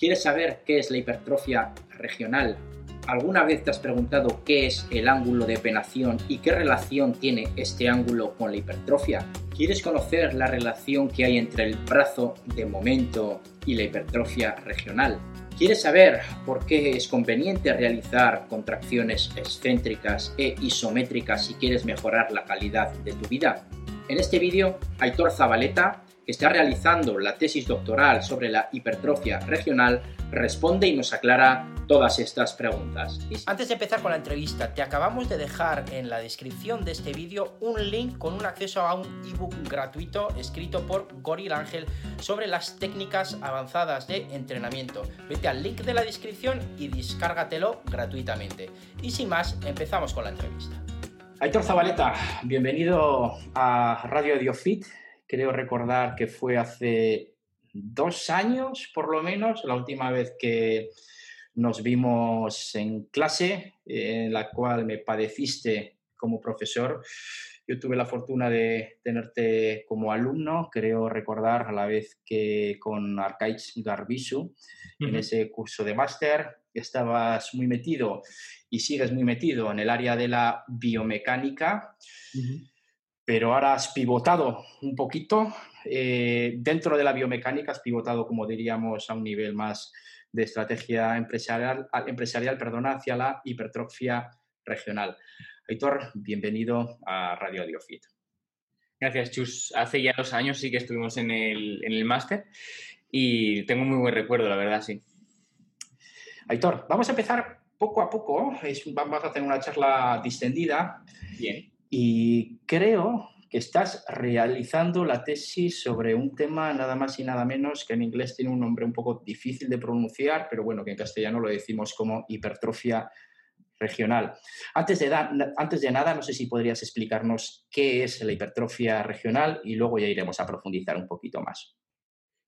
¿Quieres saber qué es la hipertrofia regional? ¿Alguna vez te has preguntado qué es el ángulo de penación y qué relación tiene este ángulo con la hipertrofia? ¿Quieres conocer la relación que hay entre el brazo de momento y la hipertrofia regional? ¿Quieres saber por qué es conveniente realizar contracciones excéntricas e isométricas si quieres mejorar la calidad de tu vida? En este vídeo, Aitor Zabaleta, que está realizando la tesis doctoral sobre la hipertrofia regional, responde y nos aclara todas estas preguntas. Antes de empezar con la entrevista, te acabamos de dejar en la descripción de este vídeo un link con un acceso a un ebook gratuito escrito por Goril Ángel sobre las técnicas avanzadas de entrenamiento. Vete al link de la descripción y descárgatelo gratuitamente. Y sin más, empezamos con la entrevista. Aitor Zabaleta, bienvenido a Radio Diofit. Creo recordar que fue hace dos años, por lo menos, la última vez que nos vimos en clase, en la cual me padeciste como profesor. Yo tuve la fortuna de tenerte como alumno, creo recordar a la vez que con Arcaiz Garbisu, en ese curso de máster, estabas muy metido y sigues muy metido en el área de la biomecánica, pero ahora has pivotado un poquito. Eh, dentro de la biomecánica has pivotado, como diríamos, a un nivel más de estrategia empresarial, empresarial perdona, hacia la hipertrofia regional. Aitor, bienvenido a Radio Diofit. Gracias, Chus. Hace ya dos años sí que estuvimos en el, en el máster y tengo muy buen recuerdo, la verdad, sí. Aitor, vamos a empezar poco a poco. vamos a hacer una charla distendida. Bien. Y creo que estás realizando la tesis sobre un tema nada más y nada menos que en inglés tiene un nombre un poco difícil de pronunciar, pero bueno, que en castellano lo decimos como hipertrofia regional. Antes de, antes de nada, no sé si podrías explicarnos qué es la hipertrofia regional y luego ya iremos a profundizar un poquito más.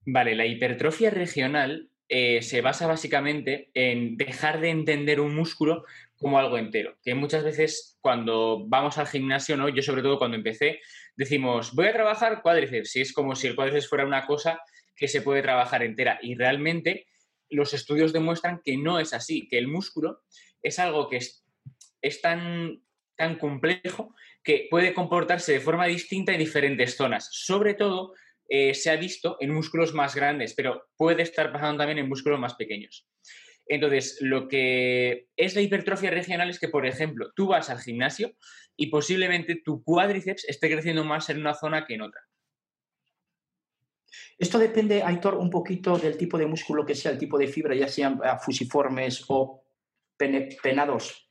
Vale, la hipertrofia regional eh, se basa básicamente en dejar de entender un músculo como algo entero. Que muchas veces cuando vamos al gimnasio, ¿no? Yo sobre todo cuando empecé, decimos, voy a trabajar cuádriceps, y es como si el cuádriceps fuera una cosa que se puede trabajar entera. Y realmente los estudios demuestran que no es así, que el músculo es algo que es, es tan, tan complejo que puede comportarse de forma distinta en diferentes zonas. Sobre todo eh, se ha visto en músculos más grandes, pero puede estar pasando también en músculos más pequeños. Entonces, lo que es la hipertrofia regional es que, por ejemplo, tú vas al gimnasio y posiblemente tu cuádriceps esté creciendo más en una zona que en otra. Esto depende, Aitor, un poquito del tipo de músculo que sea, el tipo de fibra, ya sean ah, fusiformes o penados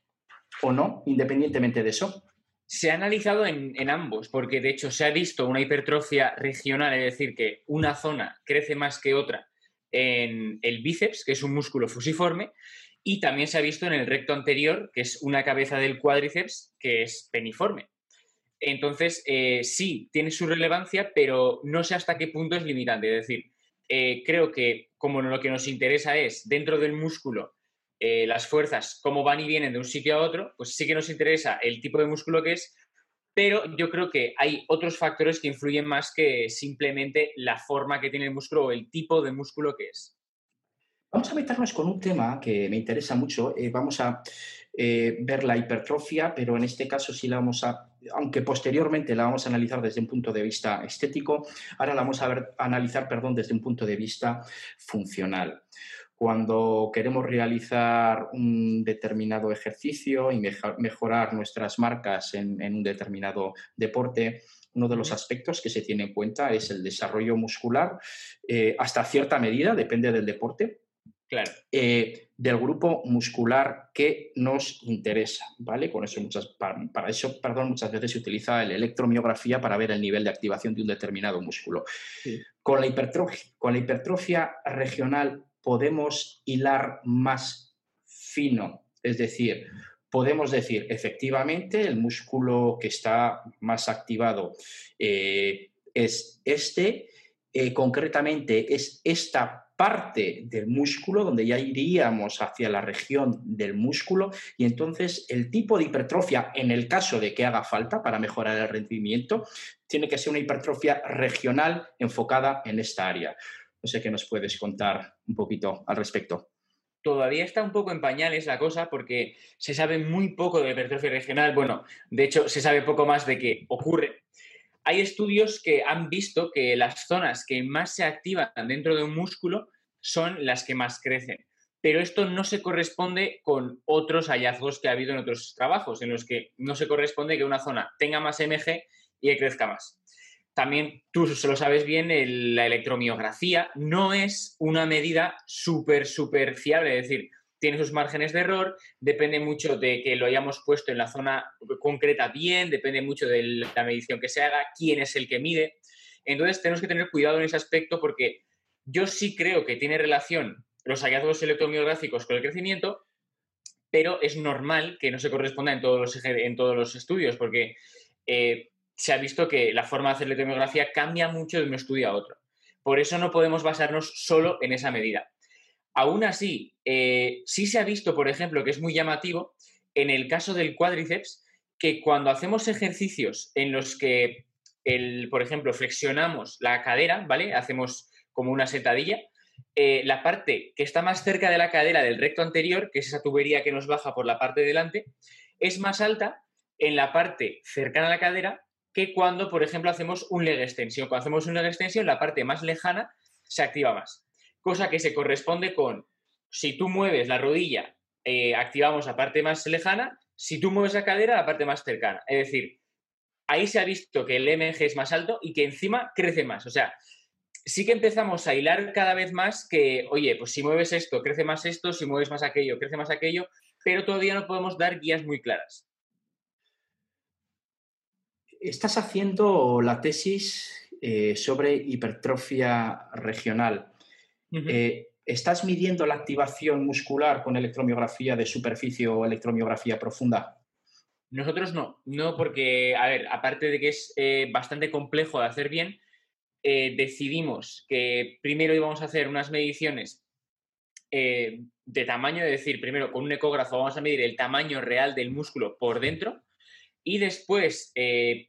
o no, independientemente de eso. Se ha analizado en, ambos, porque de hecho se ha visto una hipertrofia regional, es decir, que una zona crece más que otra en el bíceps, que es un músculo fusiforme, y también se ha visto en el recto anterior, que es una cabeza del cuádriceps, que es peniforme. Entonces, eh, sí, tiene su relevancia, pero no sé hasta qué punto es limitante. Es decir, eh, creo que como lo que nos interesa es dentro del músculo eh, las fuerzas, cómo van y vienen de un sitio a otro, pues sí que nos interesa el tipo de músculo que es, pero yo creo que hay otros factores que influyen más que simplemente la forma que tiene el músculo o el tipo de músculo que es. Vamos a meternos con un tema que me interesa mucho. Eh, vamos a eh, ver la hipertrofia, pero en este caso sí la vamos a, aunque posteriormente la vamos a analizar desde un punto de vista estético, ahora la vamos a, ver, a analizar perdón, desde un punto de vista funcional cuando queremos realizar un determinado ejercicio y mejorar nuestras marcas en, un determinado deporte, uno de los aspectos que se tiene en cuenta es el desarrollo muscular, eh, hasta cierta medida, depende del deporte, claro. Eh, del grupo muscular que nos interesa, ¿vale? Con eso muchas, para, eso, perdón, muchas veces se utiliza la electromiografía para ver el nivel de activación de un determinado músculo. Con, la hipertrofia, con la hipertrofia regional podemos hilar más fino, es decir, podemos decir, efectivamente, el músculo que está más activado eh, es este, eh, concretamente es esta parte del músculo, donde ya iríamos hacia la región del músculo, y entonces el tipo de hipertrofia, en el caso de que haga falta para mejorar el rendimiento, tiene que ser una hipertrofia regional enfocada en esta área. No sé qué nos puedes contar un poquito al respecto. Todavía está un poco en pañales la cosa porque se sabe muy poco de hipertrofia regional. Bueno, de hecho, se sabe poco más de qué ocurre. Hay estudios que han visto que las zonas que más se activan dentro de un músculo son las que más crecen. Pero esto no se corresponde con otros hallazgos que ha habido en otros trabajos, en los que no se corresponde que una zona tenga más MG y que crezca más. También tú se lo sabes bien, la electromiografía no es una medida súper, súper fiable. Es decir, tiene sus márgenes de error, depende mucho de que lo hayamos puesto en la zona concreta bien, depende mucho de la medición que se haga, quién es el que mide. Entonces tenemos que tener cuidado en ese aspecto porque yo sí creo que tiene relación los hallazgos electromiográficos con el crecimiento, pero es normal que no se corresponda en todos los, en todos los estudios porque eh, se ha visto que la forma de hacer electromiografía cambia mucho de un estudio a otro. Por eso no podemos basarnos solo en esa medida. Aún así, eh, sí se ha visto, por ejemplo, que es muy llamativo en el caso del cuádriceps, que cuando hacemos ejercicios en los que, el, por ejemplo, flexionamos la cadera, ¿vale? Hacemos como una sentadilla, eh, la parte que está más cerca de la cadera del recto anterior, que es esa tubería que nos baja por la parte de delante, es más alta en la parte cercana a la cadera que cuando, por ejemplo, hacemos un leg extensión. Cuando hacemos un leg extensión, la parte más lejana se activa más cosa que se corresponde con si tú mueves la rodilla, eh, activamos la parte más lejana, si tú mueves la cadera, la parte más cercana. Es decir, ahí se ha visto que el MG es más alto y que encima crece más. O sea, sí que empezamos a hilar cada vez más que, oye, pues si mueves esto, crece más esto, si mueves más aquello, crece más aquello, pero todavía no podemos dar guías muy claras. Estás haciendo la tesis eh, sobre hipertrofia regional. Eh, ¿Estás midiendo la activación muscular con electromiografía de superficie o electromiografía profunda? Nosotros no, no porque, a ver, aparte de que es eh, bastante complejo de hacer bien, eh, decidimos que primero íbamos a hacer unas mediciones de tamaño, es decir, primero con un ecógrafo vamos a medir el tamaño real del músculo por dentro y después,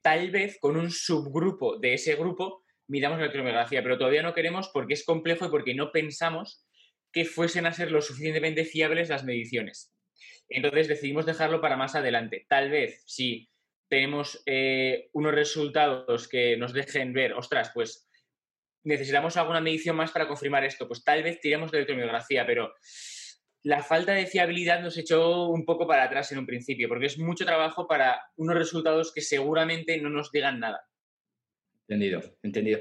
tal vez con un subgrupo de ese grupo, midamos la electromiografía, pero todavía no queremos porque es complejo y porque no pensamos que fuesen a ser lo suficientemente fiables las mediciones. Entonces decidimos dejarlo para más adelante. Tal vez si tenemos eh, unos resultados que nos dejen ver, ostras, pues necesitamos alguna medición más para confirmar esto, pues tal vez tiremos de electromiografía, pero la falta de fiabilidad nos echó un poco para atrás en un principio, porque es mucho trabajo para unos resultados que seguramente no nos digan nada. Entendido, entendido.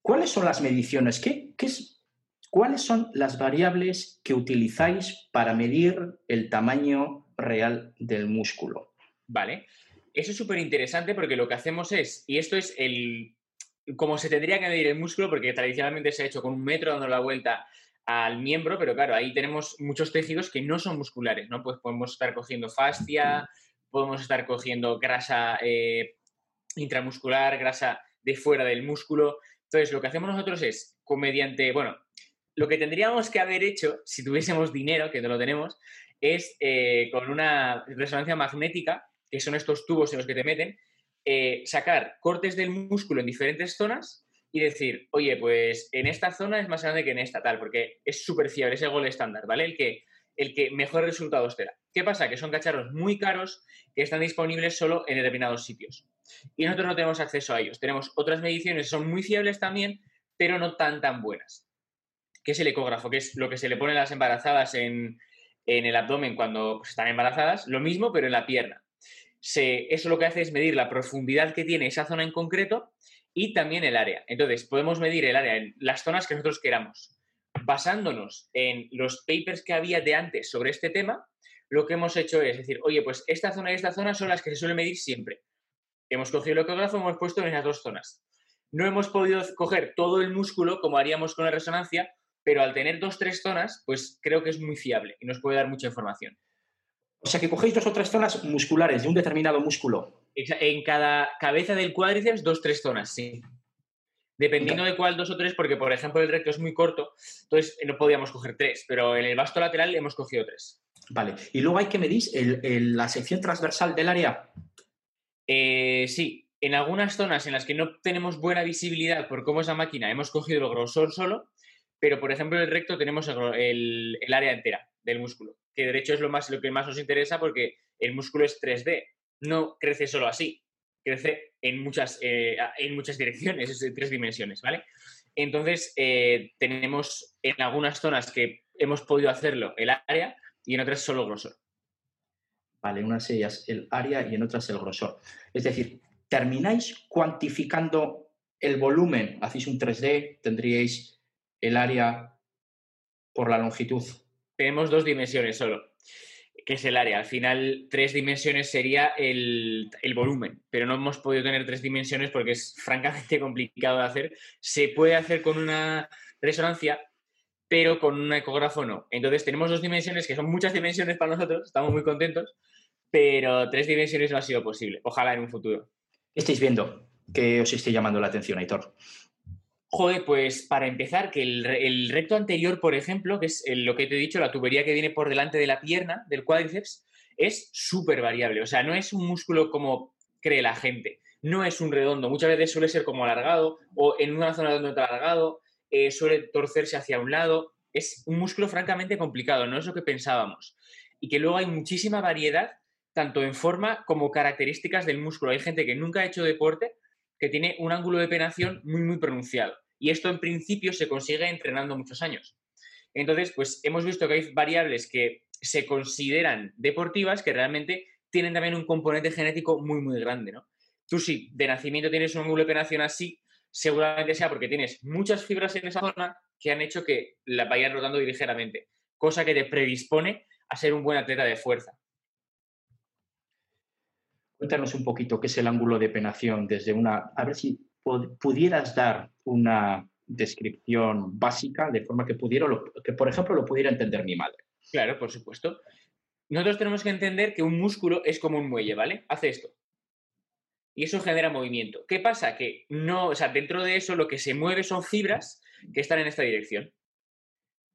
¿Cuáles son las mediciones? ¿Qué, es, ¿Cuáles son las variables que utilizáis para medir el tamaño real del músculo? Vale. Eso es súper interesante porque lo que hacemos es, y esto es el, como se tendría que medir el músculo, porque tradicionalmente se ha hecho con un metro dando la vuelta al miembro, pero claro, ahí tenemos muchos tejidos que no son musculares, ¿no? Pues podemos estar cogiendo fascia, podemos estar cogiendo grasa eh, intramuscular, grasa de fuera del músculo. Entonces, lo que hacemos nosotros es, mediante, bueno, lo que tendríamos que haber hecho si tuviésemos dinero, que no lo tenemos, es eh, con una resonancia magnética, que son estos tubos en los que te meten, eh, sacar cortes del músculo en diferentes zonas y decir, oye, pues en esta zona es más grande que en esta, tal, porque es súper fiable, es gol estándar, ¿vale? El que, el que mejor resultados te da. ¿Qué pasa? Que son cacharros muy caros que están disponibles solo en determinados sitios y nosotros no tenemos acceso a ellos. Tenemos otras mediciones que son muy fiables también, pero no tan tan buenas. ¿Qué es el ecógrafo? Que es lo que se le pone a las embarazadas en, el abdomen cuando pues, están embarazadas. Lo mismo, pero en la pierna. eso lo que hace es medir la profundidad que tiene esa zona en concreto y también el área. Entonces, podemos medir el área en las zonas que nosotros queramos. Basándonos en los papers que había de antes sobre este tema, lo que hemos hecho es decir, oye, pues esta zona y esta zona son las que se suele medir siempre. Hemos cogido el ecógrafo y hemos puesto en esas dos zonas. No hemos podido coger todo el músculo como haríamos con la resonancia, pero al tener dos, tres zonas, pues creo que es muy fiable y nos puede dar mucha información. O sea que cogéis dos o tres zonas musculares de un determinado músculo. En cada cabeza del cuádriceps, dos, tres zonas, sí. Dependiendo de cuál dos o tres, porque por ejemplo el recto es muy corto, entonces no podíamos coger tres, pero en el vasto lateral hemos cogido tres. Vale. Y luego hay que medir la sección transversal del área. Eh, sí, en algunas zonas en las que no tenemos buena visibilidad por cómo es la máquina, hemos cogido el grosor solo, pero por ejemplo en el recto tenemos el, área entera del músculo, que de hecho es lo, más, lo que más nos interesa porque el músculo es 3D, no crece solo así, crece en muchas, eh, en muchas direcciones, es de tres dimensiones, ¿vale? Entonces, eh, tenemos en algunas zonas que hemos podido hacerlo el área y en otras solo grosor. Vale, en unas ellas el área y en otras el grosor. Es decir, termináis cuantificando el volumen, hacéis un 3D, tendríais el área por la longitud. Tenemos dos dimensiones solo que es el área. Al final, tres dimensiones sería el, volumen, pero no hemos podido tener tres dimensiones porque es francamente complicado de hacer. Se puede hacer con una resonancia, pero con un ecógrafo no. Entonces, tenemos dos dimensiones que son muchas dimensiones para nosotros, estamos muy contentos, pero tres dimensiones no ha sido posible. Ojalá en un futuro. ¿Qué estáis viendo? ¿Qué os esté llamando la atención, Aitor? Joder, pues para empezar, que el, recto anterior, por ejemplo, que es lo que te he dicho, la tubería que viene por delante de la pierna, del cuádriceps, es súper variable. O sea, no es un músculo como cree la gente. No es un redondo. Muchas veces suele ser como alargado o en una zona donde está alargado, eh, suele torcerse hacia un lado. Es un músculo francamente complicado, no es lo que pensábamos. Y que luego hay muchísima variedad, tanto en forma como características del músculo. Hay gente que nunca ha hecho deporte que tiene un ángulo de penación muy, muy pronunciado. Y esto en principio se consigue entrenando muchos años. Entonces, pues hemos visto que hay variables que se consideran deportivas que realmente tienen también un componente genético muy, muy grande, ¿no? Tú si de nacimiento tienes un ángulo de penación así, seguramente sea porque tienes muchas fibras en esa zona que han hecho que la vayan rotando ligeramente, cosa que te predispone a ser un buen atleta de fuerza. Cuéntanos un poquito qué es el ángulo de penación desde una... A ver si pudieras dar una descripción básica de forma que, pudiera, que, por ejemplo, lo pudiera entender mi madre. Claro, por supuesto. Nosotros tenemos que entender que un músculo es como un muelle, ¿vale? Hace esto. Y eso genera movimiento. ¿Qué pasa? Que no, o sea, dentro de eso lo que se mueve son fibras que están en esta dirección.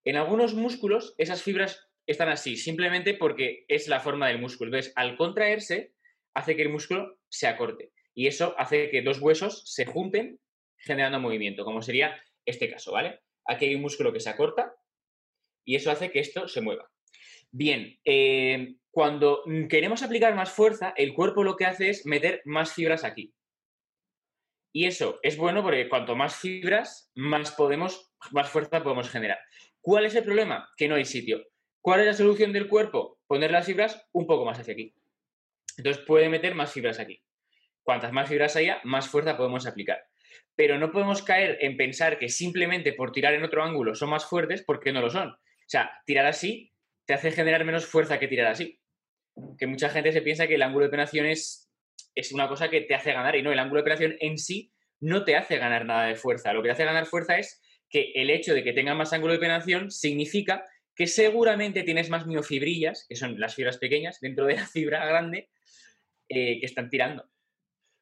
En algunos músculos esas fibras están así, simplemente porque es la forma del músculo. Entonces, al contraerse, hace que el músculo se acorte. Y eso hace que dos huesos se junten generando movimiento, como sería este caso, ¿vale? Aquí hay un músculo que se acorta y eso hace que esto se mueva. Bien, eh, cuando queremos aplicar más fuerza, el cuerpo lo que hace es meter más fibras aquí. Y eso es bueno porque cuanto más fibras, más podemos, más fuerza podemos generar. ¿Cuál es el problema? Que no hay sitio. ¿Cuál es la solución del cuerpo? Poner las fibras un poco más hacia aquí. Entonces puede meter más fibras aquí. Cuantas más fibras haya, más fuerza podemos aplicar. Pero no podemos caer en pensar que simplemente por tirar en otro ángulo son más fuertes porque no lo son. O sea, tirar así te hace generar menos fuerza que tirar así. Que mucha gente se piensa que el ángulo de penetración es, es una cosa que te hace ganar y no, el ángulo de penetración en sí no te hace ganar nada de fuerza. Lo que te hace ganar fuerza es que el hecho de que tenga más ángulo de penetración significa que seguramente tienes más miofibrillas, que son las fibras pequeñas, dentro de la fibra grande, eh, que están tirando.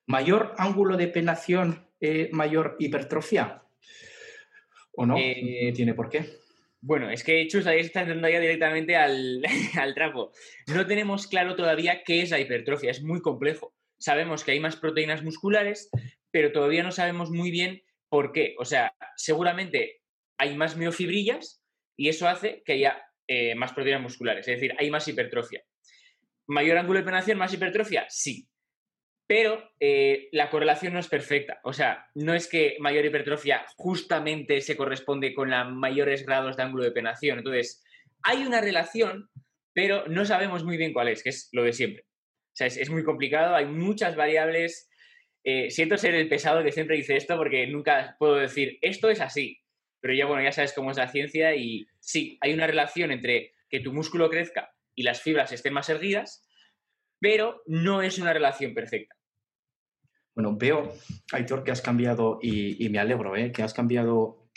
¿Mayor ángulo de penación, eh, mayor hipertrofia? ¿O no? Eh, ¿Tiene por qué? Bueno, es que Chus ahí está entrando ya directamente al, al trapo. No tenemos claro todavía qué es la hipertrofia, es muy complejo. Sabemos que hay más proteínas musculares, pero todavía no sabemos muy bien por qué. O sea, seguramente hay más miofibrillas y eso hace que haya eh, más proteínas musculares, es decir, hay más hipertrofia. ¿Mayor ángulo de penetración, más hipertrofia? Sí, pero eh, la correlación no es perfecta. O sea, no es que mayor hipertrofia justamente se corresponde con los mayores grados de ángulo de penación. Entonces, hay una relación, pero no sabemos muy bien cuál es, que es lo de siempre. O sea, es, muy complicado, hay muchas variables. Eh, siento ser el pesado que siempre dice esto porque nunca puedo decir, esto es así. Pero ya, bueno, ya sabes cómo es la ciencia y sí, hay una relación entre que tu músculo crezca y las fibras estén más erguidas, pero no es una relación perfecta. Bueno, veo, Aitor, que has cambiado, y, me alegro, ¿eh? que has cambiado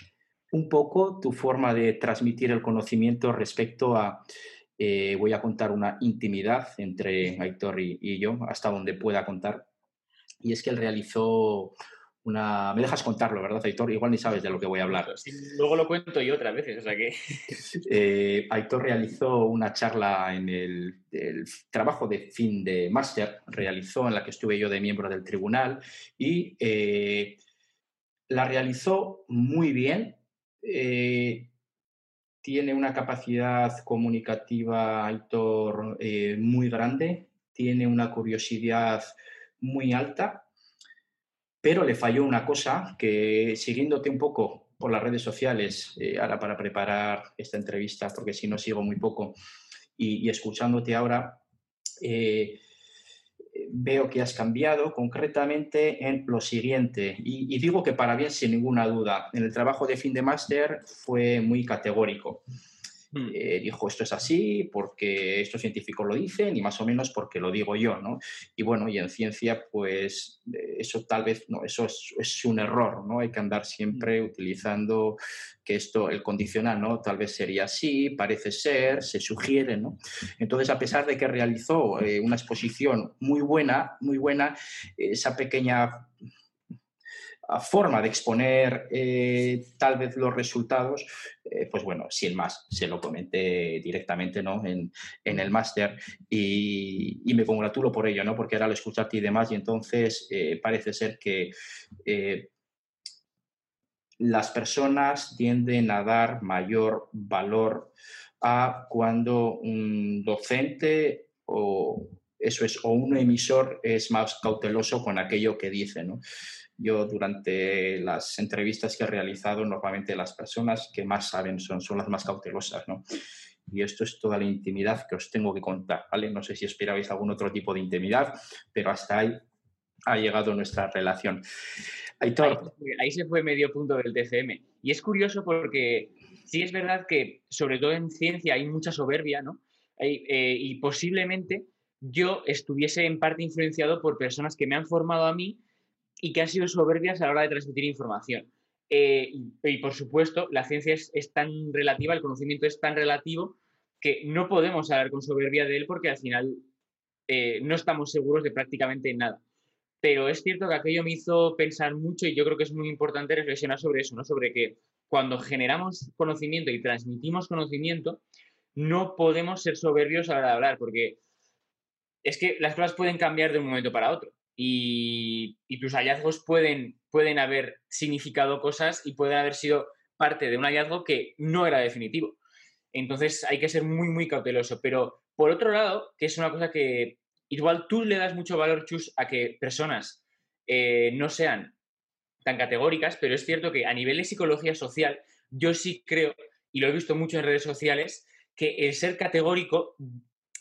un poco tu forma de transmitir el conocimiento respecto a, eh, voy a contar una intimidad entre Aitor y, yo, hasta donde pueda contar. Y es que él realizó una... Me dejas contarlo, ¿verdad, Aitor? Igual ni sabes de lo que voy a hablar. luego lo cuento yo otras veces, o sea que... Eh, Aitor realizó una charla en el, trabajo de fin de máster, realizó en la que estuve yo de miembro del tribunal y eh, la realizó muy bien. Eh, tiene una capacidad comunicativa, Aitor, eh, muy grande, tiene una curiosidad muy alta, pero le falló una cosa que siguiéndote un poco por las redes sociales, eh, ahora para preparar esta entrevista, porque si no sigo muy poco, y, escuchándote ahora, eh, veo que has cambiado concretamente en lo siguiente, y, digo que para bien sin ninguna duda, en el trabajo de fin de máster fue muy categórico. Hmm. Eh, dijo esto es así porque estos científicos lo dicen y más o menos porque lo digo yo, ¿no? Y bueno, y en ciencia, pues eh, eso tal vez, no, eso es, es, un error, ¿no? Hay que andar siempre hmm. utilizando que esto, el condicional, ¿no? Tal vez sería así, parece ser, se sugiere, ¿no? Entonces, a pesar de que realizó eh, una exposición muy buena, muy buena, esa pequeña forma de exponer eh, tal vez los resultados, eh, pues bueno, sin más, se lo comenté directamente ¿no? en, el máster y, me congratulo por ello, ¿no? porque ahora lo escuchaste y demás y entonces eh, parece ser que las personas tienden a dar mayor valor a cuando un docente o eso es, o un emisor es más cauteloso con aquello que dice, ¿no? Yo durante las entrevistas que he realizado, normalmente las personas que más saben son, son las más cautelosas, ¿no? Y esto es toda la intimidad que os tengo que contar, ¿vale? No sé si esperabais algún otro tipo de intimidad, pero hasta ahí ha llegado nuestra relación. Aitor. Ahí, se fue medio punto del TCM. Y es curioso porque sí es verdad que, sobre todo en ciencia, hay mucha soberbia, ¿no? Eh, y posiblemente yo estuviese en parte influenciado por personas que me han formado a mí y que han sido soberbias a la hora de transmitir información. Eh, y, por supuesto, la ciencia es, tan relativa, el conocimiento es tan relativo que no podemos hablar con soberbia de él porque al final eh, no estamos seguros de prácticamente nada. Pero es cierto que aquello me hizo pensar mucho y yo creo que es muy importante reflexionar sobre eso, ¿no? Sobre que cuando generamos conocimiento y transmitimos conocimiento, no podemos ser soberbios a la hora de hablar, porque es que las cosas pueden cambiar de un momento para otro y, tus hallazgos pueden, pueden haber significado cosas y pueden haber sido parte de un hallazgo que no era definitivo. Entonces hay que ser muy, muy cauteloso. Pero por otro lado, que es una cosa que igual tú le das mucho valor, Chus, a que personas eh, no sean tan categóricas, pero es cierto que a nivel de psicología social, yo sí creo, y lo he visto mucho en redes sociales, que el ser categórico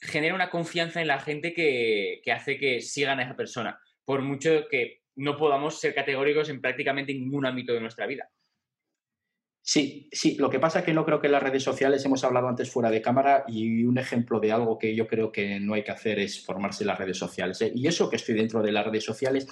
genera una confianza en la gente que, hace que sigan a esa persona, por mucho que no podamos ser categóricos en prácticamente ningún ámbito de nuestra vida. Sí, sí, lo que pasa es que no creo que las redes sociales, hemos hablado antes fuera de cámara, y un ejemplo de algo que yo creo que no hay que hacer es formarse en las redes sociales. ¿eh? Y eso que estoy dentro de las redes sociales,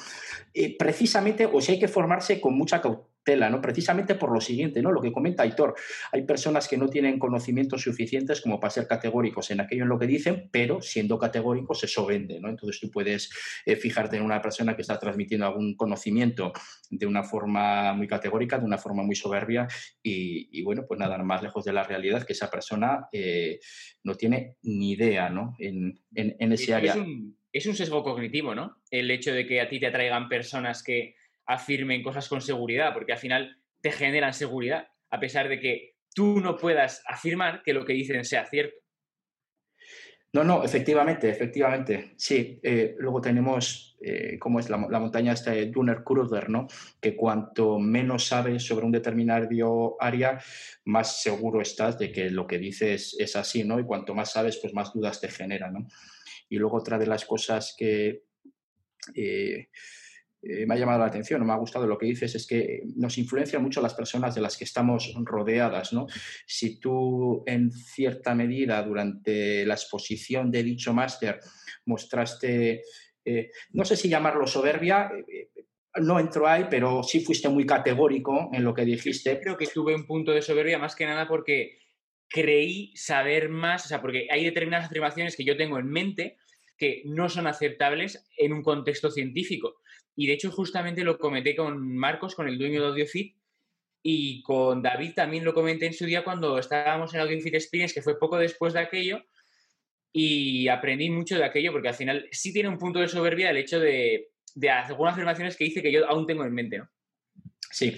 eh, precisamente, o si hay que formarse con mucha cautela tela, ¿no? Precisamente por lo siguiente, ¿no? Lo que comenta Aitor, hay personas que no tienen conocimientos suficientes como para ser categóricos en aquello en lo que dicen, pero siendo categóricos eso vende, ¿no? Entonces tú puedes eh, fijarte en una persona que está transmitiendo algún conocimiento de una forma muy categórica, de una forma muy soberbia y, bueno, pues nada más lejos de la realidad que esa persona eh, no tiene ni idea, ¿no? En, ese área. es un sesgo cognitivo, ¿no? El hecho de que a ti te atraigan personas que afirmen cosas con seguridad, porque al final te generan seguridad, a pesar de que tú no puedas afirmar que lo que dicen sea cierto. No, no, efectivamente, efectivamente. Sí, eh, luego tenemos, eh, como es la, montaña esta de Dunner Kruger, ¿no? Que cuanto menos sabes sobre un determinado área, más seguro estás de que lo que dices es así, ¿no? Y cuanto más sabes, pues más dudas te genera, ¿no? Y luego otra de las cosas que eh, eh, me ha llamado la atención o me ha gustado lo que dices es que nos influencia mucho las personas de las que estamos rodeadas. ¿no? Si tú en cierta medida durante la exposición de dicho máster mostraste, eh, no sé si llamarlo soberbia, eh, no entró ahí, pero sí fuiste muy categórico en lo que dijiste. Creo que tuve un punto de soberbia más que nada porque creí saber más, o sea, porque hay determinadas afirmaciones que yo tengo en mente que no son aceptables en un contexto científico. Y de hecho, justamente lo comenté con Marcos, con el dueño de AudioFit, y con David también lo comenté en su día cuando estábamos en AudioFit Experience, que fue poco después de aquello, y aprendí mucho de aquello, porque al final sí tiene un punto de soberbia el hecho de, de algunas afirmaciones que hice que yo aún tengo en mente, ¿no? Sí.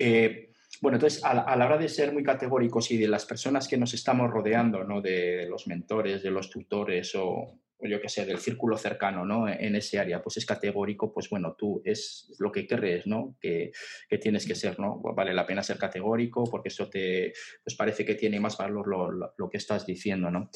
Eh, bueno, entonces, a la, hora de ser muy categóricos y de las personas que nos estamos rodeando, ¿no? De los mentores, de los tutores o, yo qué sé, del círculo cercano, ¿no? En ese área, pues es categórico, pues bueno, tú es lo que crees, ¿no? Que, tienes que ser, ¿no? Vale la pena ser categórico porque eso te, pues parece que tiene más valor lo, que estás diciendo, ¿no?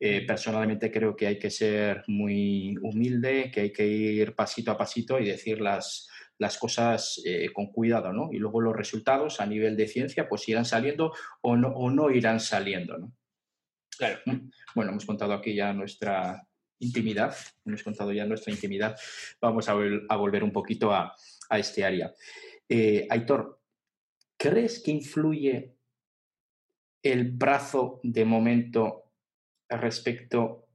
Eh, personalmente creo que hay que ser muy humilde, que hay que ir pasito a pasito y decir las, las cosas eh, con cuidado, ¿no? Y luego los resultados a nivel de ciencia, pues irán saliendo o no, o no irán saliendo, ¿no? Claro. Mm. Bueno, hemos contado aquí ya nuestra, intimidad, hemos contado ya nuestra intimidad, vamos a, volver un poquito a, este área. Eh, Aitor, ¿crees que influye el brazo de momento respecto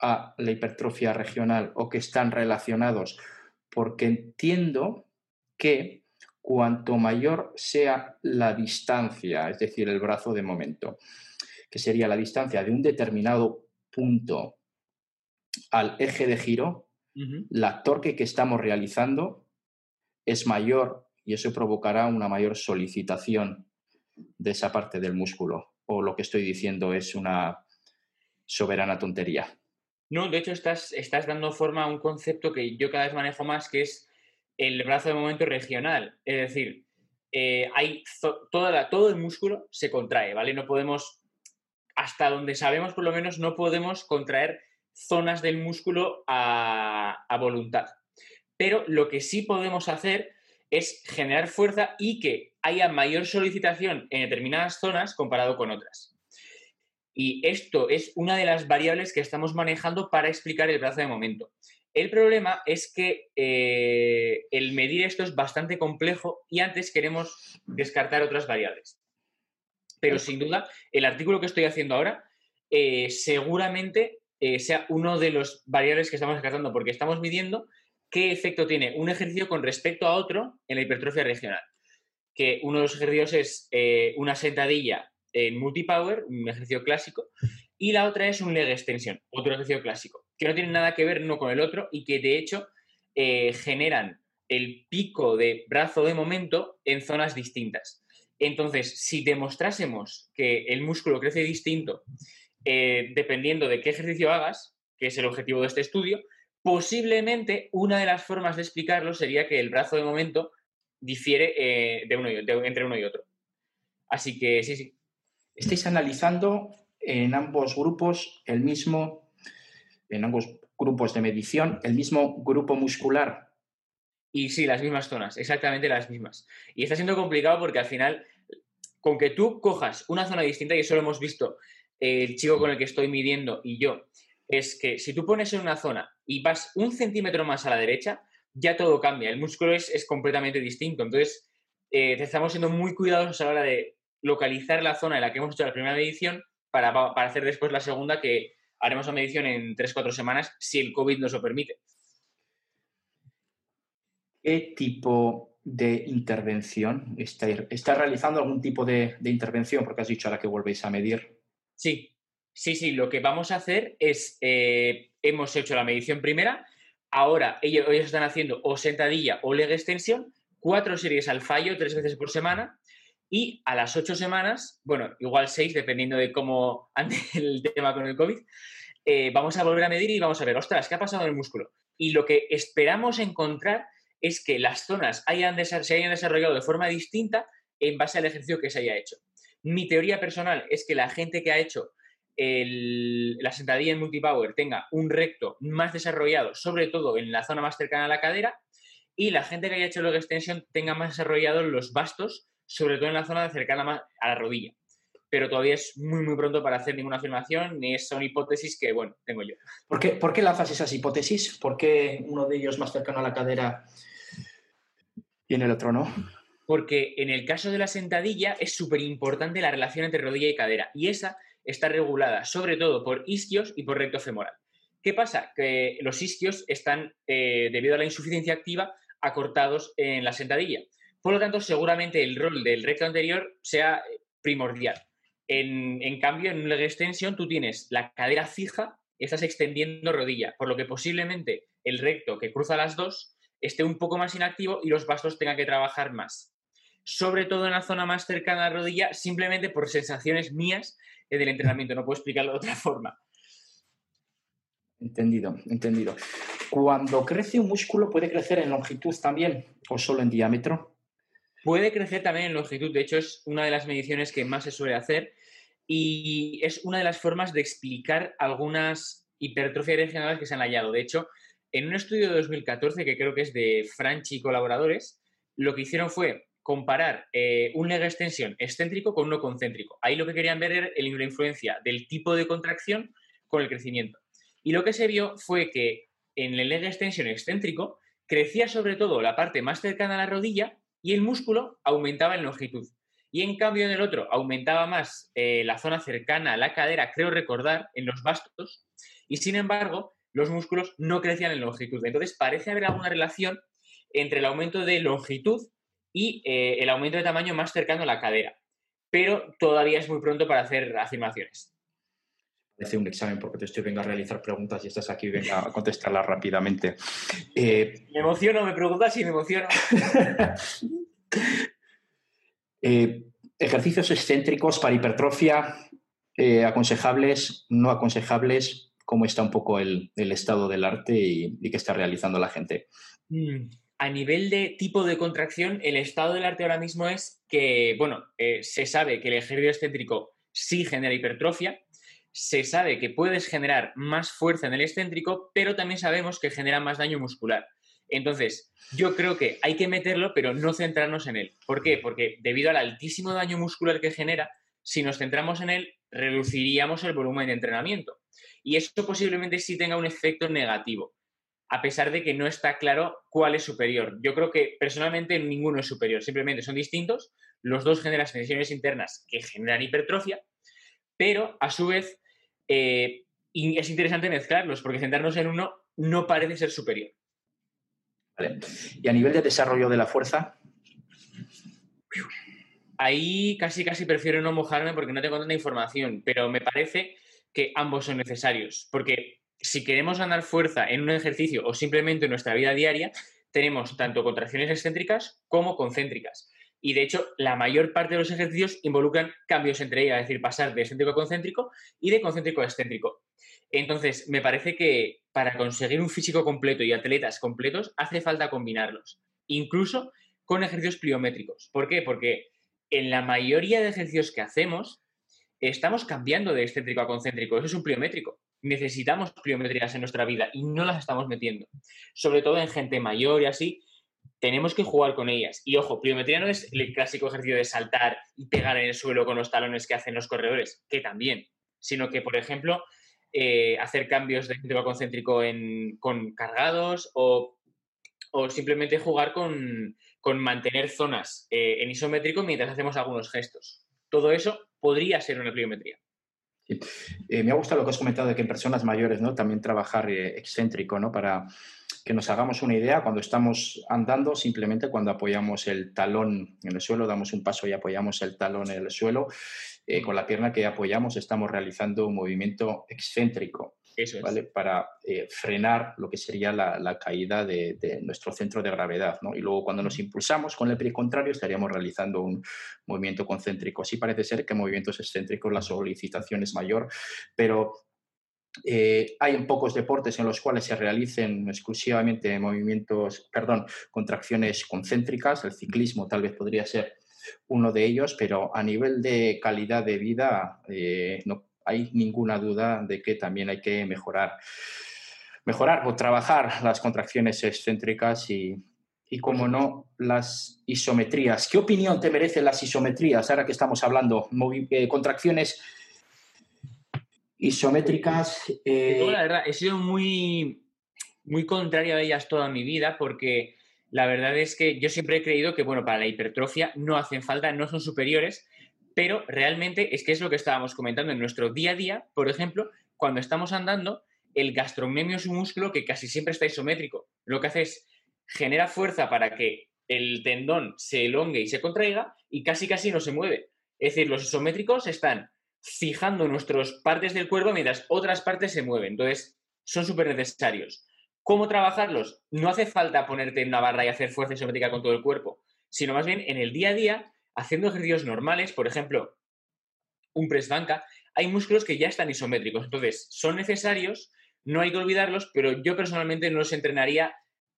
a la hipertrofia regional o que están relacionados? Porque entiendo que cuanto mayor sea la distancia, es decir, el brazo de momento, que sería la distancia de un determinado punto al eje de giro, la torque que estamos realizando es mayor y eso provocará una mayor solicitación de esa parte del músculo. O lo que estoy diciendo es una soberana tontería. No, de hecho estás, estás dando forma a un concepto que yo cada vez manejo más, que es el brazo de momento regional. Es decir, eh, hay toda todo el músculo se contrae, ¿vale? No podemos, hasta donde sabemos por lo menos, no podemos contraer zonas del músculo a, voluntad. Pero lo que sí podemos hacer es generar fuerza y que haya mayor solicitación en determinadas zonas comparado con otras. Y esto es una de las variables que estamos manejando para explicar el brazo de momento. El problema es que eh, el medir esto es bastante complejo y antes queremos descartar otras variables. Pero sin duda, el artículo que estoy haciendo ahora eh, seguramente eh, sea uno de los variables que estamos descartando, porque estamos midiendo qué efecto tiene un ejercicio con respecto a otro en la hipertrofia regional. Que uno de los ejercicios es eh, una sentadilla en multipower, un ejercicio clásico, y la otra es un leg extension, otro ejercicio clásico, que no tienen nada que ver uno con el otro y que de hecho eh, generan el pico de brazo de momento en zonas distintas. Entonces, si demostrásemos que el músculo crece distinto eh, dependiendo de qué ejercicio hagas, que es el objetivo de este estudio, posiblemente una de las formas de explicarlo sería que el brazo de momento difiere eh, de uno entre uno y otro. Así que sí, sí. Estáis analizando en ambos grupos el mismo, en ambos grupos de medición, el mismo grupo muscular. Y sí, las mismas zonas, exactamente las mismas. Y está siendo complicado porque al final, con que tú cojas una zona distinta, y eso lo hemos visto el chico con el que estoy midiendo y yo, es que si tú pones en una zona y vas un centímetro más a la derecha, ya todo cambia. El músculo es, completamente distinto. Entonces, eh, estamos siendo muy cuidadosos a la hora de localizar la zona en la que hemos hecho la primera medición para, hacer después la segunda, que haremos la medición en 3-4 semanas, si el COVID nos lo permite. ¿Qué tipo de intervención está, está realizando algún tipo de, de intervención? Porque has dicho ahora que volvéis a medir Sí, sí, sí. Lo que vamos a hacer es, eh, hemos hecho la medición primera, ahora ellos, están haciendo o sentadilla o leg extensión, cuatro series al fallo, tres veces por semana, y a las ocho semanas, bueno, igual seis, dependiendo de cómo ande el tema con el COVID, eh, vamos a volver a medir y vamos a ver, ostras, ¿qué ha pasado en el músculo? Y lo que esperamos encontrar es que las zonas se hayan desarrollado de forma distinta en base al ejercicio que se haya hecho. Mi teoría personal es que la gente que ha hecho la sentadilla en multipower tenga un recto más desarrollado, sobre todo en la zona más cercana a la cadera, y la gente que haya hecho leg extension tenga más desarrollados los bastos, sobre todo en la zona cercana a la rodilla. Pero todavía es muy, muy pronto para hacer ninguna afirmación, ni son hipótesis que, bueno, tengo yo. ¿Por qué, ¿Por qué lanzas esas hipótesis? ¿Por qué uno de ellos más cercano a la cadera Y en el otro no. Porque en el caso de la sentadilla es súper importante la relación entre rodilla y cadera. Y esa está regulada sobre todo por isquios y por recto femoral. ¿Qué pasa? Que los isquios están, eh, debido a la insuficiencia activa, acortados en la sentadilla. Por lo tanto, seguramente el rol del recto anterior sea primordial. En, cambio, en un leg extension tú tienes la cadera fija y estás extendiendo rodilla, por lo que posiblemente el recto que cruza las dos esté un poco más inactivo y los bastos tengan que trabajar más. Sobre todo en la zona más cercana a la rodilla, simplemente por sensaciones mías del entrenamiento, no puedo explicarlo de otra forma. Entendido, entendido. Cuando crece un músculo, ¿puede crecer en longitud también o solo en diámetro? Puede crecer también en longitud, de hecho es una de las mediciones que más se suele hacer y es una de las formas de explicar algunas hipertrofias regionales que se han hallado. De hecho, en un estudio de 2014, que creo que es de Franchi y colaboradores, lo que hicieron fue comparar eh, un leg extensión excéntrico con uno concéntrico. Ahí lo que querían ver era la influencia del tipo de contracción con el crecimiento. Y lo que se vio fue que en el leg extension excéntrico crecía sobre todo la parte más cercana a la rodilla y el músculo aumentaba en longitud. Y en cambio en el otro aumentaba más eh, la zona cercana a la cadera, creo recordar, en los bastos, y sin embargo los músculos no crecían en longitud. Entonces parece haber alguna relación entre el aumento de longitud y eh, el aumento de tamaño más cercano a la cadera. Pero todavía es muy pronto para hacer afirmaciones. Parece un examen porque te estoy viendo a realizar preguntas y estás aquí, venga a contestarlas rápidamente. Eh, me emociono, me preguntas y me emociono. Eh, ejercicios excéntricos para hipertrofia, aconsejables, no aconsejables, cómo está un poco el, estado del arte y, qué está realizando la gente. Mm, a nivel de tipo de contracción, el estado del arte ahora mismo es que, bueno, se sabe que el ejercicio excéntrico sí genera hipertrofia, se sabe que puedes generar más fuerza en el excéntrico, pero también sabemos que genera más daño muscular. Entonces, yo creo que hay que meterlo, pero no centrarnos en él. ¿Por qué? Porque debido al altísimo daño muscular que genera, si nos centramos en él, reduciríamos el volumen de entrenamiento. Y eso posiblemente sí tenga un efecto negativo, a pesar de que no está claro cuál es superior. Yo creo que personalmente ninguno es superior, simplemente son distintos. Los dos generan tensiones internas que generan hipertrofia pero a su vez eh, es interesante mezclarlos porque centrarnos en uno no parece ser superior. Y a nivel de desarrollo de la fuerza. Ahí casi casi prefiero no mojarme porque no tengo tanta información, pero me parece que ambos son necesarios, porque si queremos ganar fuerza en un ejercicio o simplemente en nuestra vida diaria, tenemos tanto contracciones excéntricas como concéntricas. Y de hecho, la mayor parte de los ejercicios involucran cambios entre ellas, es decir, pasar de excéntrico a concéntrico y de concéntrico a excéntrico. Entonces, me parece que para conseguir un físico completo y atletas completos hace falta combinarlos, incluso con ejercicios pliométricos. ¿Por qué? Porque en la mayoría de ejercicios que hacemos, estamos cambiando de excéntrico a concéntrico. Eso es un pliométrico. Necesitamos pliometrías en nuestra vida y no las estamos metiendo. Sobre todo en gente mayor y así, tenemos que jugar con ellas. Y ojo, pliometría no es el clásico ejercicio de saltar y pegar en el suelo con los talones que hacen los corredores, que también, sino que, por ejemplo, eh, hacer cambios de centro concéntrico con cargados o, simplemente jugar con, mantener zonas eh, en isométrico mientras hacemos algunos gestos. Todo eso podría ser una pliometría. Eh, me ha gustado lo que has comentado de que en personas mayores ¿no? también trabajar excéntrico ¿no? para que nos hagamos una idea, cuando estamos andando, simplemente cuando apoyamos el talón en el suelo, damos un paso y apoyamos el talón en el suelo, eh, con la pierna que apoyamos estamos realizando un movimiento excéntrico. Eso ¿vale? Para eh, frenar lo que sería la, caída de, nuestro centro de gravedad. ¿no? Y luego cuando nos impulsamos con el pie contrario estaríamos realizando un movimiento concéntrico. Sí parece ser que en movimientos excéntricos la solicitación es mayor, pero eh, hay en pocos deportes en los cuales se realicen exclusivamente movimientos, perdón, contracciones concéntricas. El ciclismo tal vez podría ser uno de ellos, pero a nivel de calidad de vida eh, no hay ninguna duda de que también hay que mejorar, mejorar o trabajar las contracciones excéntricas y, y como no, las isometrías. ¿Qué opinión te merecen las isometrías ahora que estamos hablando? Eh, contracciones isométricas. Eh... la verdad, he sido muy, muy contrario a ellas toda mi vida porque La verdad es que yo siempre he creído que, bueno, para la hipertrofia no hacen falta, no son superiores, pero realmente es que es lo que estábamos comentando en nuestro día a día, por ejemplo, cuando estamos andando, el gastrocnemio es un músculo que casi siempre está isométrico. Lo que hace es genera fuerza para que el tendón se elongue y se contraiga y casi casi no se mueve. Es decir, los isométricos están fijando nuestras partes del cuerpo mientras otras partes se mueven. Entonces, son súper necesarios. ¿Cómo trabajarlos? No hace falta ponerte en una barra y hacer fuerza isométrica con todo el cuerpo, sino más bien en el día a día, haciendo ejercicios normales, por ejemplo, un press banca, hay músculos que ya están isométricos. Entonces, son necesarios, no hay que olvidarlos, pero yo personalmente no los entrenaría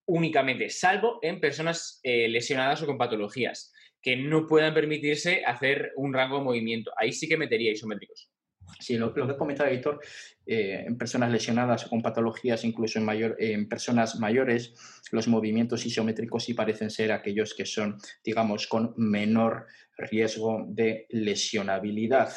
únicamente, salvo en personas eh, lesionadas o con patologías, que no puedan permitirse hacer un rango de movimiento. Ahí sí que metería isométricos. Sí, lo, que ha comentado Víctor, eh, en personas lesionadas o con patologías, incluso en, mayor, en personas mayores, los movimientos isométricos sí parecen ser aquellos que son, digamos, con menor riesgo de lesionabilidad.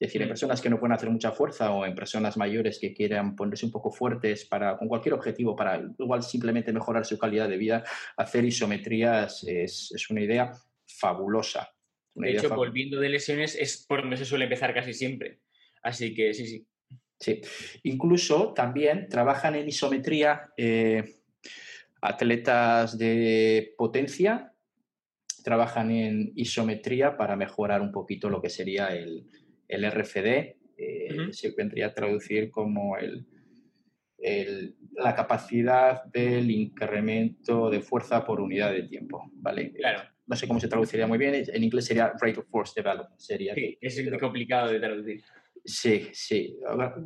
Es decir, en mm. personas que no pueden hacer mucha fuerza o en personas mayores que quieran ponerse un poco fuertes para, con cualquier objetivo, para igual simplemente mejorar su calidad de vida, hacer isometrías es, es una idea fabulosa. de hecho, volviendo de lesiones es por donde se suele empezar casi siempre. Así que sí, sí. Sí. Incluso también trabajan en isometría eh, atletas de potencia, trabajan en isometría para mejorar un poquito lo que sería el, RFD. Eh, se vendría a traducir como el, la capacidad del incremento de fuerza por unidad de tiempo. ¿vale? Claro. No sé cómo se traduciría muy bien, en inglés sería Rate of Force Development. Sería sí, es muy complicado de traducir. Sí, sí,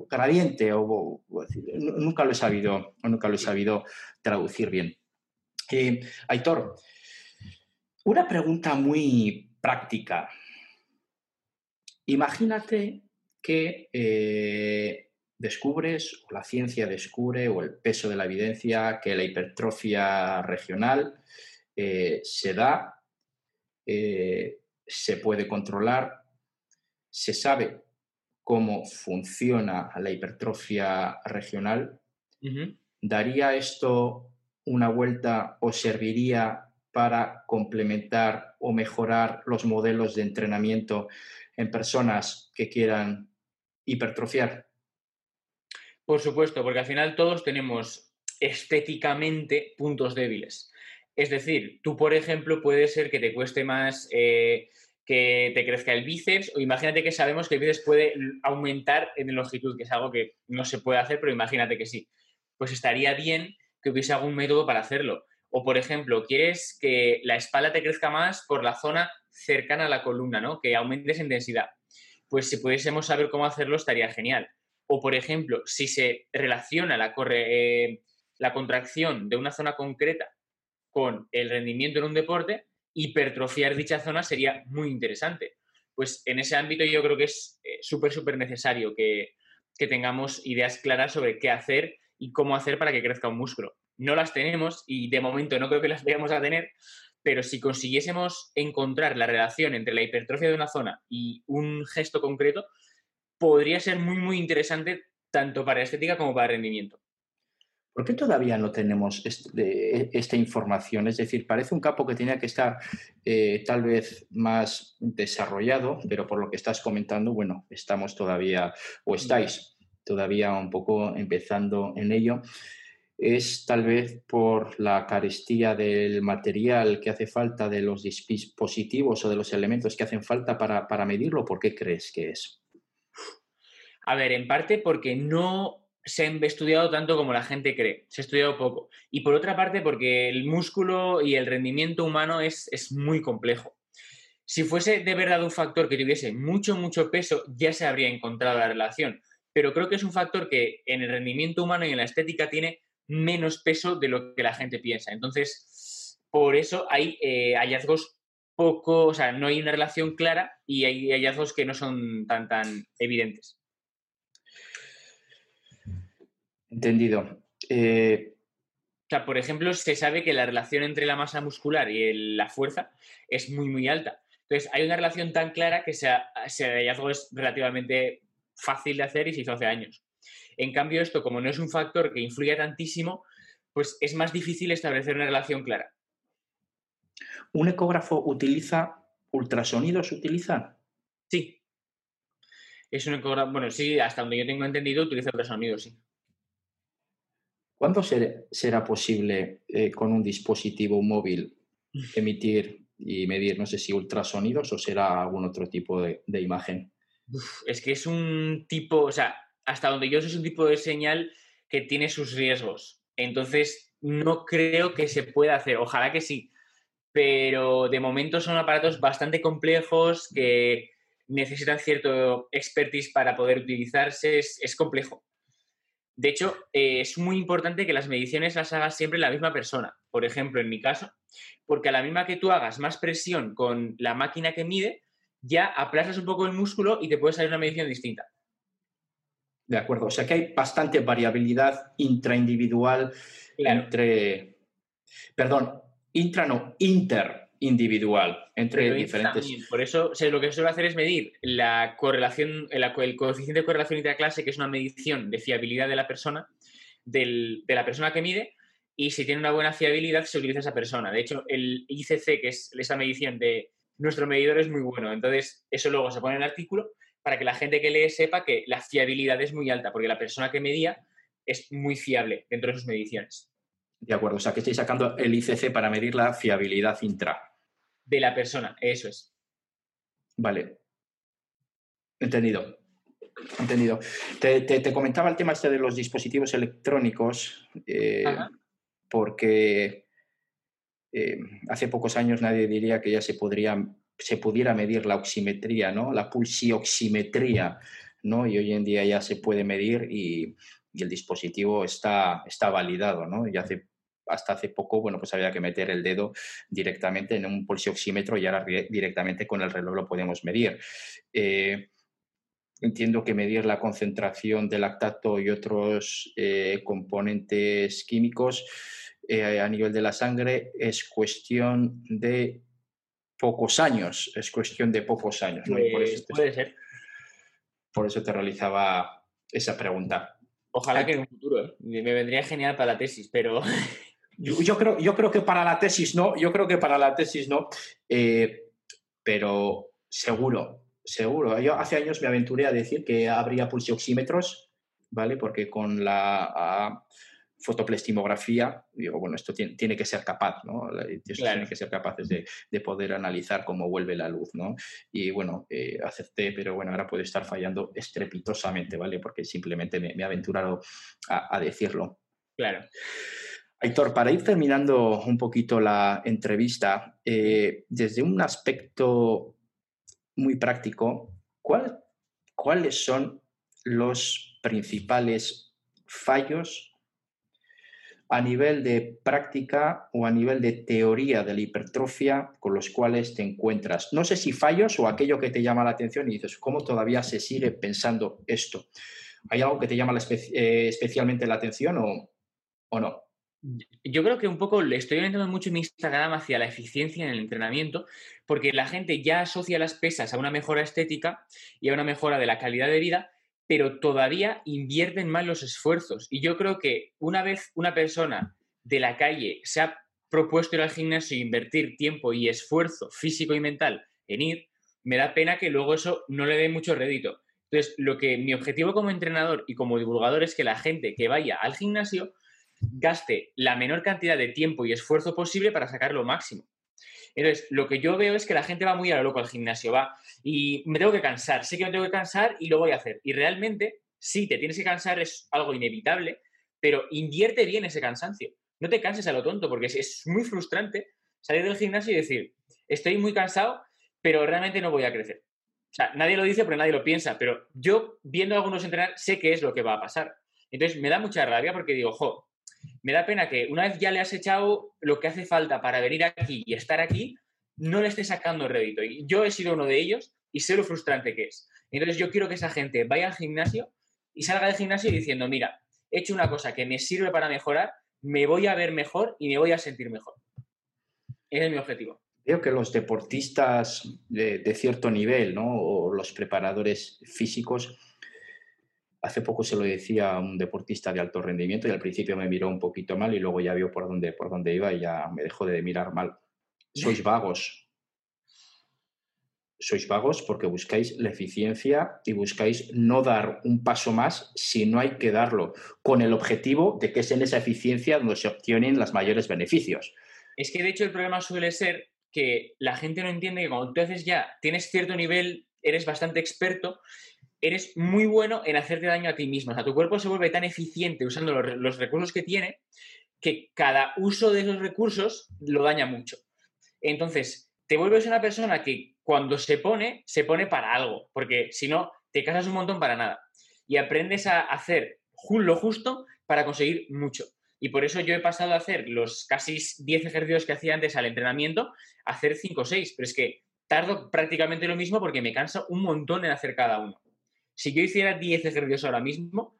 gradiente, o, nunca lo he sabido, nunca lo he sabido traducir bien. Eh, Aitor, una pregunta muy práctica. Imagínate que eh, descubres, o la ciencia descubre, o el peso de la evidencia, que la hipertrofia regional eh, se da, se puede controlar, se sabe cómo funciona la hipertrofia regional, ¿daría esto una vuelta o serviría para complementar o mejorar los modelos de entrenamiento en personas que quieran hipertrofiar? Por supuesto, porque al final todos tenemos estéticamente puntos débiles. Es decir, tú, por ejemplo, puede ser que te cueste más eh, que te crezca el bíceps, o imagínate que sabemos que el bíceps puede aumentar en longitud, que es algo que no se puede hacer, pero imagínate que sí. Pues estaría bien que hubiese algún método para hacerlo. O, por ejemplo, quieres que la espalda te crezca más por la zona cercana a la columna, ¿no? Que aumentes intensidad. Pues si pudiésemos saber cómo hacerlo, estaría genial. O, por ejemplo, si se relaciona la, eh, la contracción de una zona concreta con el rendimiento en un deporte, hipertrofiar dicha zona sería muy interesante. Pues en ese ámbito yo creo que es eh, súper, súper necesario que, tengamos ideas claras sobre qué hacer y cómo hacer para que crezca un músculo. No las tenemos y de momento no creo que las vayamos a tener, pero si consiguiésemos encontrar la relación entre la hipertrofia de una zona y un gesto concreto, podría ser muy, muy interesante tanto para estética como para rendimiento. ¿Por qué todavía no tenemos esta información? Es decir, parece un campo que tenía que estar eh, tal vez más desarrollado, pero por lo que estás comentando, bueno, estamos todavía, o estáis todavía un poco empezando en ello. Es tal vez por la carestía del material que hace falta, de los dispositivos o de los elementos que hacen falta para, para medirlo. ¿Por qué crees que es? A ver, en parte porque no se ha estudiado tanto como la gente cree, se ha estudiado poco. Y por otra parte, porque el músculo y el rendimiento humano es, muy complejo. Si fuese de verdad un factor que tuviese mucho, mucho peso, ya se habría encontrado la relación. Pero creo que es un factor que en el rendimiento humano y en la estética tiene menos peso de lo que la gente piensa. Entonces, por eso hay eh, hallazgos poco, o sea, no hay una relación clara y hay hallazgos que no son tan, tan evidentes. Entendido. Eh, o sea, por ejemplo, se sabe que la relación entre la masa muscular y la fuerza es muy, muy alta. Entonces, hay una relación tan clara que ese hallazgo es relativamente fácil de hacer y se hizo hace años. En cambio, esto, como no es un factor que influya tantísimo, pues es más difícil establecer una relación clara. ¿Un ecógrafo utiliza ultrasonidos? ¿Utiliza? Sí. Es un ecógrafo, bueno, sí, hasta donde yo tengo entendido, utiliza ultrasonidos, sí. ¿Cuándo será posible eh, con un dispositivo móvil emitir y medir, no sé si ultrasonidos o será algún otro tipo de, imagen? es que es un tipo, o sea, hasta donde yo sé es un tipo de señal que tiene sus riesgos. Entonces, no creo que se pueda hacer. Ojalá que sí. Pero de momento son aparatos bastante complejos que necesitan cierto expertise para poder utilizarse. Es, complejo. De hecho, eh, es muy importante que las mediciones las hagas siempre la misma persona. Por ejemplo, en mi caso, porque a la misma que tú hagas más presión con la máquina que mide, ya aplastas un poco el músculo y te puede salir una medición distinta. De acuerdo, o sea que hay bastante variabilidad intraindividual entre, perdón, intra no, interindividual entre diferentes. Por eso lo que suelo hacer es medir la correlación, el, coeficiente de correlación intraclase, que es una medición de fiabilidad de la persona, de la persona que mide, y si tiene una buena fiabilidad se utiliza esa persona. De hecho, el ICC, que es esa medición de nuestro medidor, es muy bueno. Entonces, eso luego se pone en el artículo para que la gente que lee sepa que la fiabilidad es muy alta, porque la persona que medía es muy fiable dentro de sus mediciones. De acuerdo, o sea que estoy sacando el ICC para medir la fiabilidad intra. De la persona, eso es. Vale. Entendido. Entendido. Te, comentaba el tema este de los dispositivos electrónicos, eh, porque eh, hace pocos años nadie diría que ya se podría se pudiera medir la oximetría, ¿no? La pulsioximetría, ¿no? Y hoy en día ya se puede medir y, el dispositivo está, está validado, ¿no? Y hace, hasta hace poco, bueno, pues había que meter el dedo directamente en un pulsioxímetro y ahora directamente con el reloj lo podemos medir. Eh, entiendo que medir la concentración de lactato y otros eh, componentes químicos eh, a nivel de la sangre es cuestión de pocos años, es cuestión de pocos años. por eso te, puede ser. Por eso te realizaba esa pregunta. Ojalá que en un futuro, ¿eh? me vendría genial para la tesis, pero... Yo, creo, yo creo que para la tesis no, yo creo que para la tesis no, eh, pero seguro, seguro. Yo hace años me aventuré a decir que habría pulsioxímetros, ¿vale? Porque con la fotoplestimografía, digo, bueno, esto tiene, que ser capaz, ¿no? Tiene que ser capaces de, poder analizar cómo vuelve la luz, ¿no? Y bueno, eh, acepté, pero bueno, ahora puede estar fallando estrepitosamente, ¿vale? Porque simplemente me, he aventurado a, decirlo. Claro. Aitor, para ir terminando un poquito la entrevista, eh, desde un aspecto muy práctico, ¿cuáles son los principales fallos a nivel de práctica o a nivel de teoría de la hipertrofia con los cuales te encuentras. No sé si fallos o aquello que te llama la atención y dices, ¿cómo todavía se sigue pensando esto? ¿Hay algo que te llama eh, especialmente la atención o, no? Yo creo que un poco le estoy orientando mucho mi Instagram hacia la eficiencia en el entrenamiento, porque la gente ya asocia las pesas a una mejora estética y a una mejora de la calidad de vida, pero todavía invierten mal los esfuerzos. Y yo creo que una vez una persona de la calle se ha propuesto ir al gimnasio e invertir tiempo y esfuerzo físico y mental en ir, me da pena que luego eso no le dé mucho rédito. Entonces, lo que mi objetivo como entrenador y como divulgador es que la gente que vaya al gimnasio gaste la menor cantidad de tiempo y esfuerzo posible para sacar lo máximo. Entonces, lo que yo veo es que la gente va muy a lo loco al gimnasio, va y me tengo que cansar, sé que me tengo que cansar y lo voy a hacer. Y realmente, sí, te tienes que cansar, es algo inevitable, pero invierte bien ese cansancio. No te canses a lo tonto, porque es, muy frustrante salir del gimnasio y decir, estoy muy cansado, pero realmente no voy a crecer. O sea, nadie lo dice, pero nadie lo piensa, pero yo viendo a algunos entrenar sé qué es lo que va a pasar. Entonces me da mucha rabia porque digo, jo, me da pena que una vez ya le has echado lo que hace falta para venir aquí y estar aquí, no le esté sacando rédito. Y yo he sido uno de ellos y sé lo frustrante que es. Entonces yo quiero que esa gente vaya al gimnasio y salga del gimnasio diciendo, mira, he hecho una cosa que me sirve para mejorar, me voy a ver mejor y me voy a sentir mejor. Ese es mi objetivo. Veo que los deportistas de, de cierto nivel, ¿no? O los preparadores físicos, hace poco se lo decía a un deportista de alto rendimiento y al principio me miró un poquito mal y luego ya vio por dónde, por dónde iba y ya me dejó de mirar mal. sois vagos. Sois vagos porque buscáis la eficiencia y buscáis no dar un paso más si no hay que darlo, con el objetivo de que es en esa eficiencia donde se obtienen los mayores beneficios. Es que de hecho el problema suele ser que la gente no entiende que cuando tú haces ya, tienes cierto nivel, eres bastante experto, eres muy bueno en hacerte daño a ti mismo. O sea, tu cuerpo se vuelve tan eficiente usando los, recursos que tiene que cada uso de esos recursos lo daña mucho. Entonces, te vuelves una persona que cuando se pone, se pone para algo, porque si no, te casas un montón para nada. Y aprendes a hacer lo justo para conseguir mucho. Y por eso yo he pasado a hacer los casi 10 ejercicios que hacía antes al entrenamiento, a hacer 5 o 6. Pero es que tardo prácticamente lo mismo porque me cansa un montón en hacer cada uno. Si yo hiciera 10 ejercicios ahora mismo,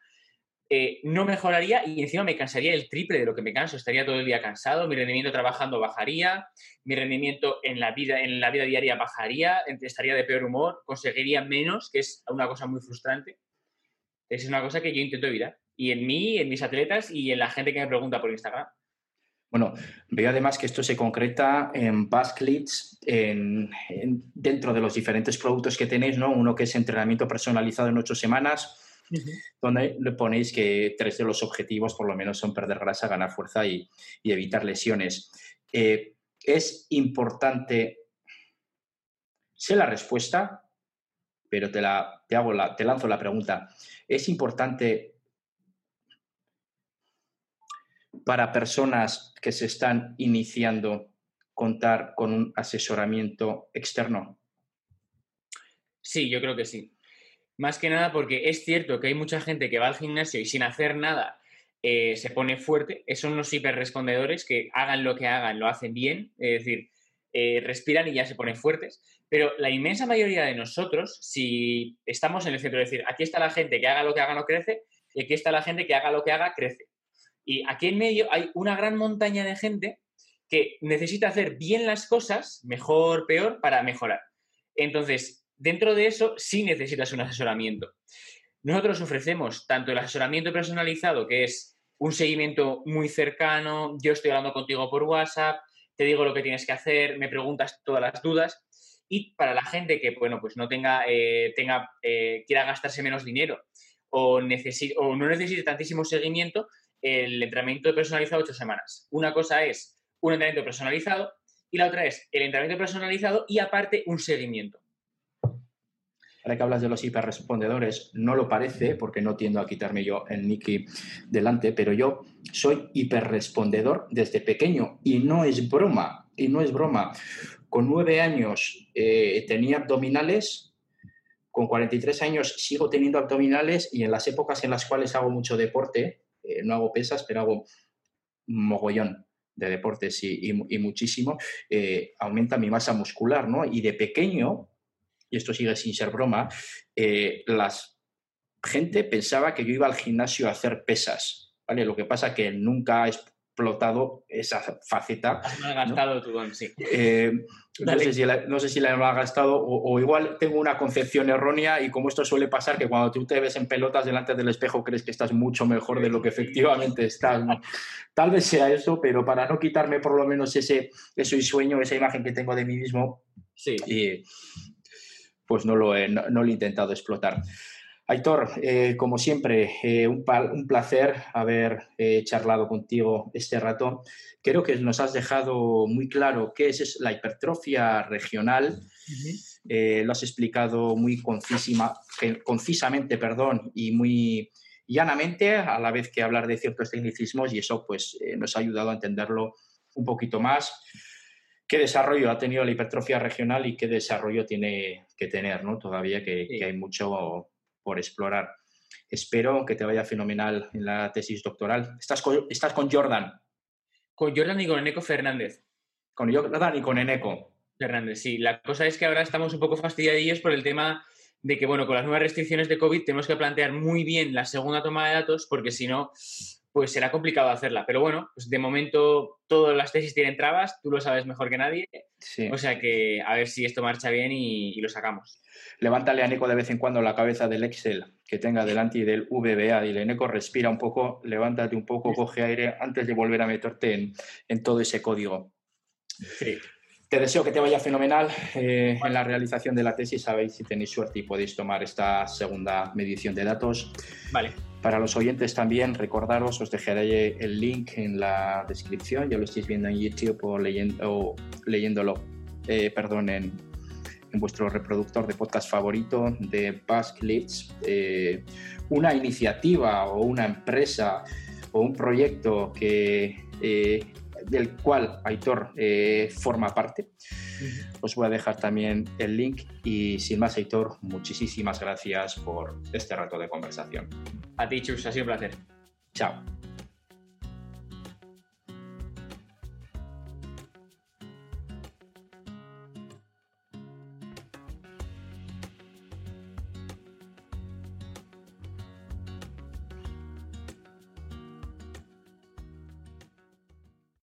eh, no mejoraría y encima me cansaría el triple de lo que me canso. Estaría todo el día cansado, mi rendimiento trabajando bajaría, mi rendimiento en la vida, en la vida diaria bajaría, estaría de peor humor, conseguiría menos, que es una cosa muy frustrante. Es una cosa que yo intento evitar. Y en mí, en mis atletas y en la gente que me pregunta por Instagram. Bueno, veo además que esto se concreta en Basklits, en, dentro de los diferentes productos que tenéis, ¿no? Uno que es entrenamiento personalizado en ocho semanas, donde le ponéis que tres de los objetivos por lo menos son perder grasa, ganar fuerza y, evitar lesiones. Eh, es importante, sé la respuesta, pero te, la, te, hago la, te lanzo la pregunta. ¿Es importante para personas que se están iniciando contar con un asesoramiento externo? Sí, yo creo que sí. Más que nada porque es cierto que hay mucha gente que va al gimnasio y sin hacer nada eh, se pone fuerte. Son unos hiperrespondedores que hagan lo que hagan, lo hacen bien, es decir, eh, respiran y ya se ponen fuertes. Pero la inmensa mayoría de nosotros, si estamos en el centro, es decir, aquí está la gente que haga lo que haga no crece y aquí está la gente que haga lo que haga crece. Y aquí en medio hay una gran montaña de gente que necesita hacer bien las cosas, mejor, peor, para mejorar. Entonces, dentro de eso sí necesitas un asesoramiento. Nosotros ofrecemos tanto el asesoramiento personalizado, que es un seguimiento muy cercano, yo estoy hablando contigo por WhatsApp, te digo lo que tienes que hacer, me preguntas todas las dudas. Y para la gente que, bueno, pues no tenga, eh, tenga eh, quiera gastarse menos dinero o, o no necesite tantísimo seguimiento, el entrenamiento personalizado ocho semanas. Una cosa es un entrenamiento personalizado y la otra es el entrenamiento personalizado y aparte un seguimiento. Ahora que hablas de los hiperrespondedores, no lo parece, porque no tiendo a quitarme yo el Nicky delante, pero yo soy hiperrespondedor desde pequeño y no es broma, y no es broma. Con nueve años eh, tenía abdominales, con 43 años sigo teniendo abdominales y en las épocas en las cuales hago mucho deporte, eh, no hago pesas, pero hago mogollón de deportes y, muchísimo, eh, aumenta mi masa muscular, ¿no? Y de pequeño y esto sigue sin ser broma, eh, la gente pensaba que yo iba al gimnasio a hacer pesas. ¿vale? Lo que pasa que nunca explotado esa faceta. Has gastado tu don, sí. Eh, no, sé si la, no, sé si la, ha gastado o, igual tengo una concepción errónea y como esto suele pasar, que cuando tú te ves en pelotas delante del espejo crees que estás mucho mejor de lo que efectivamente estás. Tal vez sea eso, pero para no quitarme por lo menos ese, ese sueño, esa imagen que tengo de mí mismo, sí. Eh, pues no lo he, no, he intentado explotar. Aitor, eh, como siempre, eh, un, placer haber eh, charlado contigo este rato. Creo que nos has dejado muy claro qué es, la hipertrofia regional. lo has explicado muy concisima, concisamente perdón, y muy llanamente, a la vez que hablar de ciertos tecnicismos, y eso pues, nos ha ayudado a entenderlo un poquito más qué desarrollo ha tenido la hipertrofia regional y qué desarrollo tiene que tener, ¿no? Todavía que, hay mucho por explorar. Espero que te vaya fenomenal en la tesis doctoral. ¿Estás con, estás con Jordan? Con Jordan y con Eneco Fernández. Con Jordan y con Eneco. Fernández, sí. La cosa es que ahora estamos un poco fastidiadillos por el tema de que, bueno, con las nuevas restricciones de COVID tenemos que plantear muy bien la segunda toma de datos porque si no, pues será complicado hacerla. Pero bueno, pues de momento todas las tesis tienen trabas, tú lo sabes mejor que nadie. O sea que a ver si esto marcha bien y, lo sacamos. Levántale a Neko de vez en cuando la cabeza del Excel que tenga delante y del VBA. Dile, Neko, respira un poco, levántate un poco, coge aire antes de volver a meterte en, todo ese código. Sí. te deseo que te vaya fenomenal eh, en la realización de la tesis. Sabéis si tenéis suerte y podéis tomar esta segunda medición de datos. Vale. Para los oyentes también, recordaros, os dejaré el link en la descripción, ya lo estáis viendo en YouTube o, leyéndolo, eh, perdón, en, vuestro reproductor de podcast favorito de Basque Leads, eh, una iniciativa o una empresa o un proyecto que del cual Aitor eh, forma parte. Os voy a dejar también el link y sin más, Aitor, muchísimas gracias por este rato de conversación. A ti, Chus, ha sido un placer. Chao.